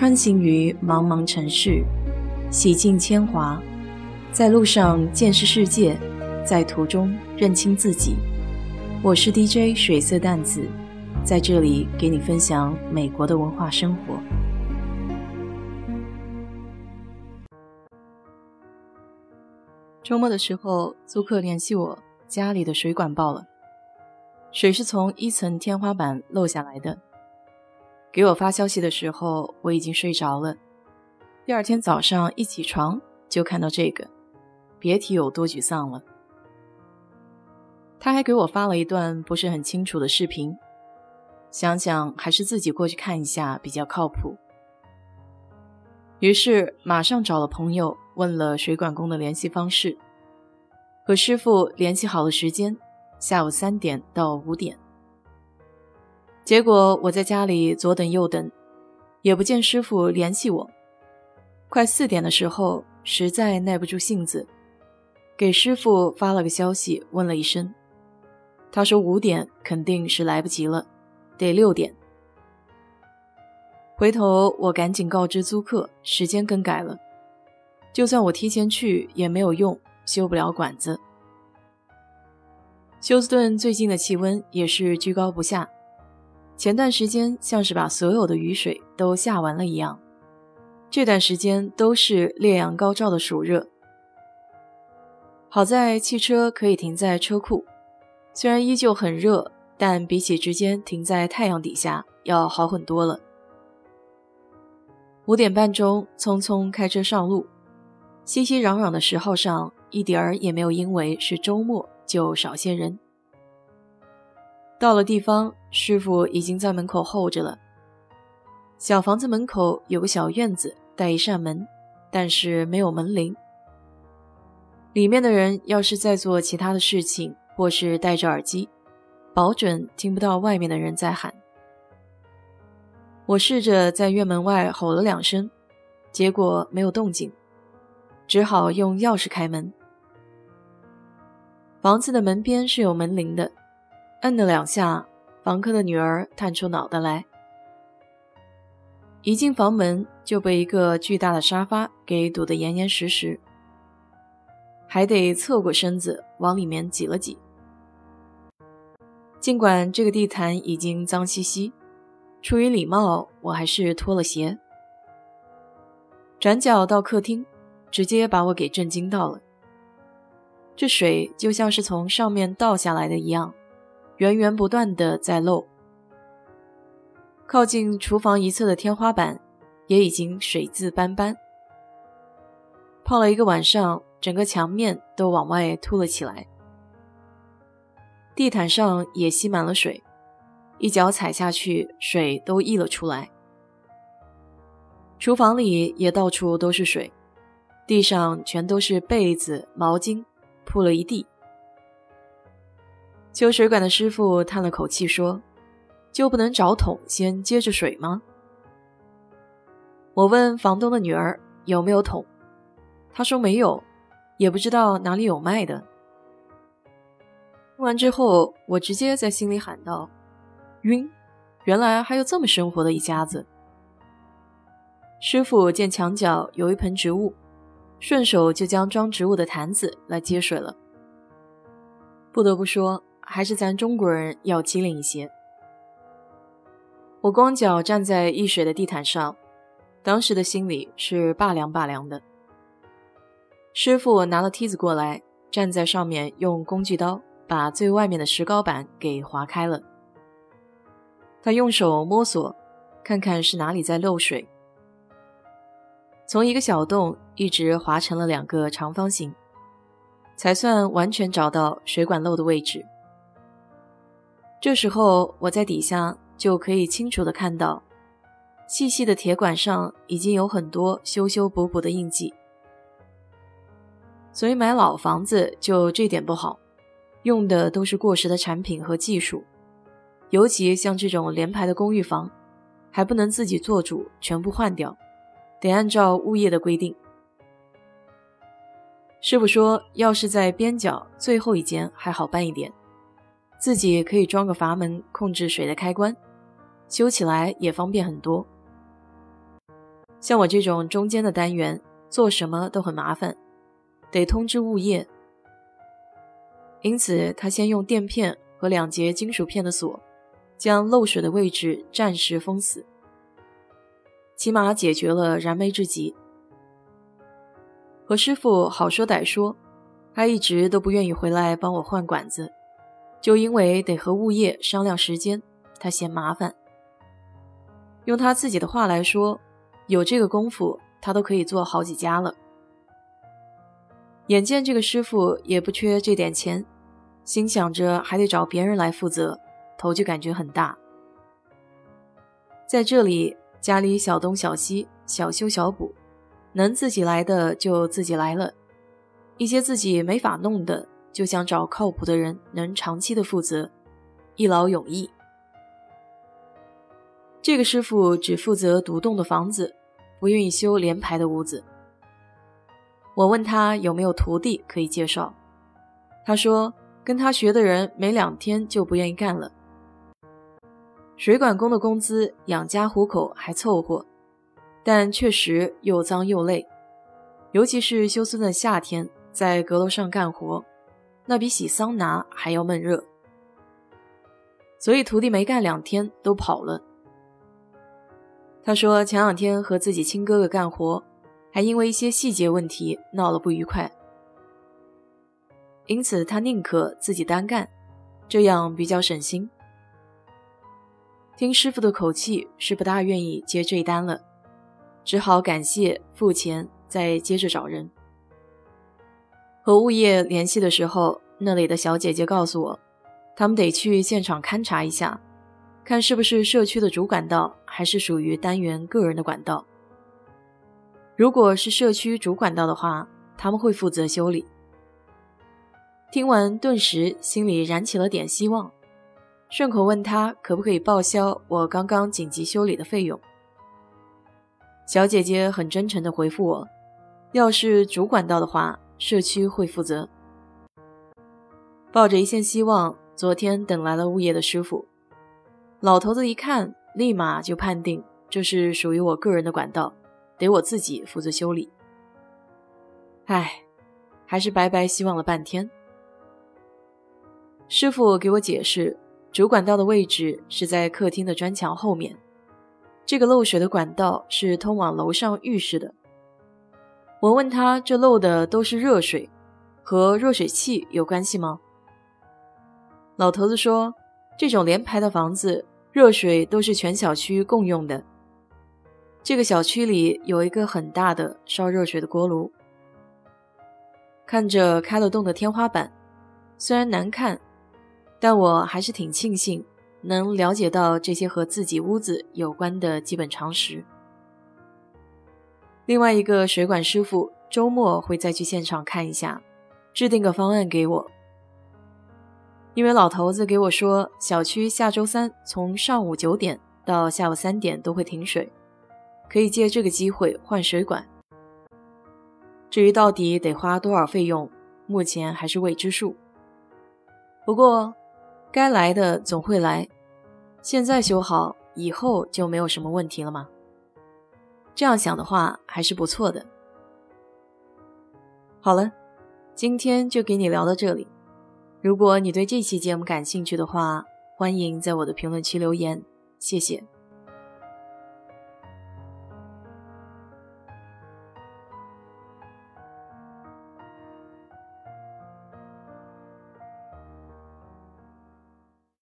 穿行于茫茫城市，洗尽铅华，在路上见识世界，在途中认清自己。我是 DJ 水色淡子，在这里给你分享美国的文化生活。周末的时候，租客联系我，家里的水管爆了，水是从一层天花板漏下来的。给我发消息的时候，我已经睡着了。第二天早上一起床就看到这个，别提有多沮丧了。他还给我发了一段不是很清楚的视频，想想还是自己过去看一下比较靠谱。于是马上找了朋友问了水管工的联系方式，和师傅联系好了时间，下午三点到五点。结果我在家里左等右等，也不见师傅联系我。快四点的时候，实在耐不住性子，给师傅发了个消息，问了一声。他说五点肯定是来不及了，得六点。回头我赶紧告知租客，时间更改了。就算我提前去也没有用，修不了管子。休斯顿最近的气温也是居高不下。前段时间像是把所有的雨水都下完了一样，这段时间都是烈阳高照的暑热。好在汽车可以停在车库，虽然依旧很热，但比起直接停在太阳底下要好很多了。五点半钟，匆匆开车上路，熙熙攘攘的十号上一点儿也没有因为是周末就少些人。到了地方，师傅已经在门口候着了。小房子门口有个小院子，带一扇门，但是没有门铃。里面的人要是在做其他的事情，或是戴着耳机，保准听不到外面的人在喊。我试着在院门外吼了两声，结果没有动静，只好用钥匙开门。房子的门边是有门铃的。摁了两下，房客的女儿探出脑袋来。一进房门就被一个巨大的沙发给堵得严严实实，还得侧过身子往里面挤了挤。尽管这个地毯已经脏兮兮，出于礼貌，我还是脱了鞋。转角到客厅，直接把我给震惊到了。这水就像是从上面倒下来的一样。源源不断的在漏，靠近厨房一侧的天花板也已经水渍斑斑。泡了一个晚上，整个墙面都往外凸了起来，地毯上也吸满了水，一脚踩下去，水都溢了出来。厨房里也到处都是水，地上全都是被子、毛巾，铺了一地。修水管的师傅叹了口气说：“就不能找桶先接着水吗？”我问房东的女儿有没有桶，她说没有，也不知道哪里有卖的。听完之后，我直接在心里喊道：“晕！原来还有这么生活的一家子。”师傅见墙角有一盆植物，顺手就将装植物的坛子来接水了。不得不说。还是咱中国人要机灵一些。我光脚站在溢水的地毯上，当时的心里是拔凉拔凉的。师傅拿了梯子过来，站在上面，用工具刀把最外面的石膏板给划开了。他用手摸索，看看是哪里在漏水，从一个小洞一直划成了两个长方形，才算完全找到水管漏的位置。这时候，我在底下就可以清楚的看到，细细的铁管上已经有很多修修补补的印记。所以买老房子就这点不好，用的都是过时的产品和技术，尤其像这种联排的公寓房，还不能自己做主全部换掉，得按照物业的规定。师傅说，要是在边角最后一间还好办一点。自己可以装个阀门控制水的开关，修起来也方便很多。像我这种中间的单元，做什么都很麻烦，得通知物业。因此，他先用垫片和两节金属片的锁，将漏水的位置暂时封死，起码解决了燃眉之急。和师傅好说歹说，他一直都不愿意回来帮我换管子，就因为得和物业商量时间，他嫌麻烦。用他自己的话来说，有这个功夫，他都可以做好几家了。眼见这个师傅也不缺这点钱，心想着还得找别人来负责，头就感觉很大。在这里，家里小东小西，小修小补。能自己来的就自己来了，一些自己没法弄的，就想找靠谱的人，能长期的负责，一劳永逸。这个师傅只负责独栋的房子，不愿意修连排的屋子。我问他有没有徒弟可以介绍，他说跟他学的人没两天就不愿意干了。水管工的工资养家糊口还凑合。但确实又脏又累，尤其是休斯顿夏天在阁楼上干活，那比洗桑拿还要闷热。所以徒弟没干两天都跑了。他说前两天和自己亲哥哥干活，还因为一些细节问题闹了不愉快，因此他宁可自己单干，这样比较省心。听师傅的口气，是不大愿意接这一单了。只好感谢付钱，再接着找人。和物业联系的时候，那里的小姐姐告诉我，他们得去现场勘察一下，看是不是社区的主管道，还是属于单元个人的管道。如果是社区主管道的话，他们会负责修理。听完，顿时心里燃起了点希望，顺口问他可不可以报销我刚刚紧急修理的费用。小姐姐很真诚地回复我：“要是主管道的话，社区会负责。”抱着一线希望，昨天等来了物业的师傅。老头子一看，立马就判定这是属于我个人的管道，得我自己负责修理。唉，还是白白希望了半天。师傅给我解释，主管道的位置是在客厅的砖墙后面。这个漏水的管道是通往楼上浴室的。我问他：“这漏的都是热水，和热水器有关系吗？”老头子说：“这种连排的房子，热水都是全小区共用的。这个小区里有一个很大的烧热水的锅炉。看着开了洞的天花板，虽然难看，但我还是挺庆幸。”能了解到这些和自己屋子有关的基本常识。另外一个水管师傅周末会再去现场看一下，制定个方案给我。因为老头子给我说，小区下周三从上午九点到下午三点都会停水，可以借这个机会换水管。至于到底得花多少费用，目前还是未知数。不过。该来的总会来，现在修好，以后就没有什么问题了吗？这样想的话还是不错的。好了，今天就给你聊到这里。如果你对这期节目感兴趣的话，欢迎在我的评论区留言，谢谢。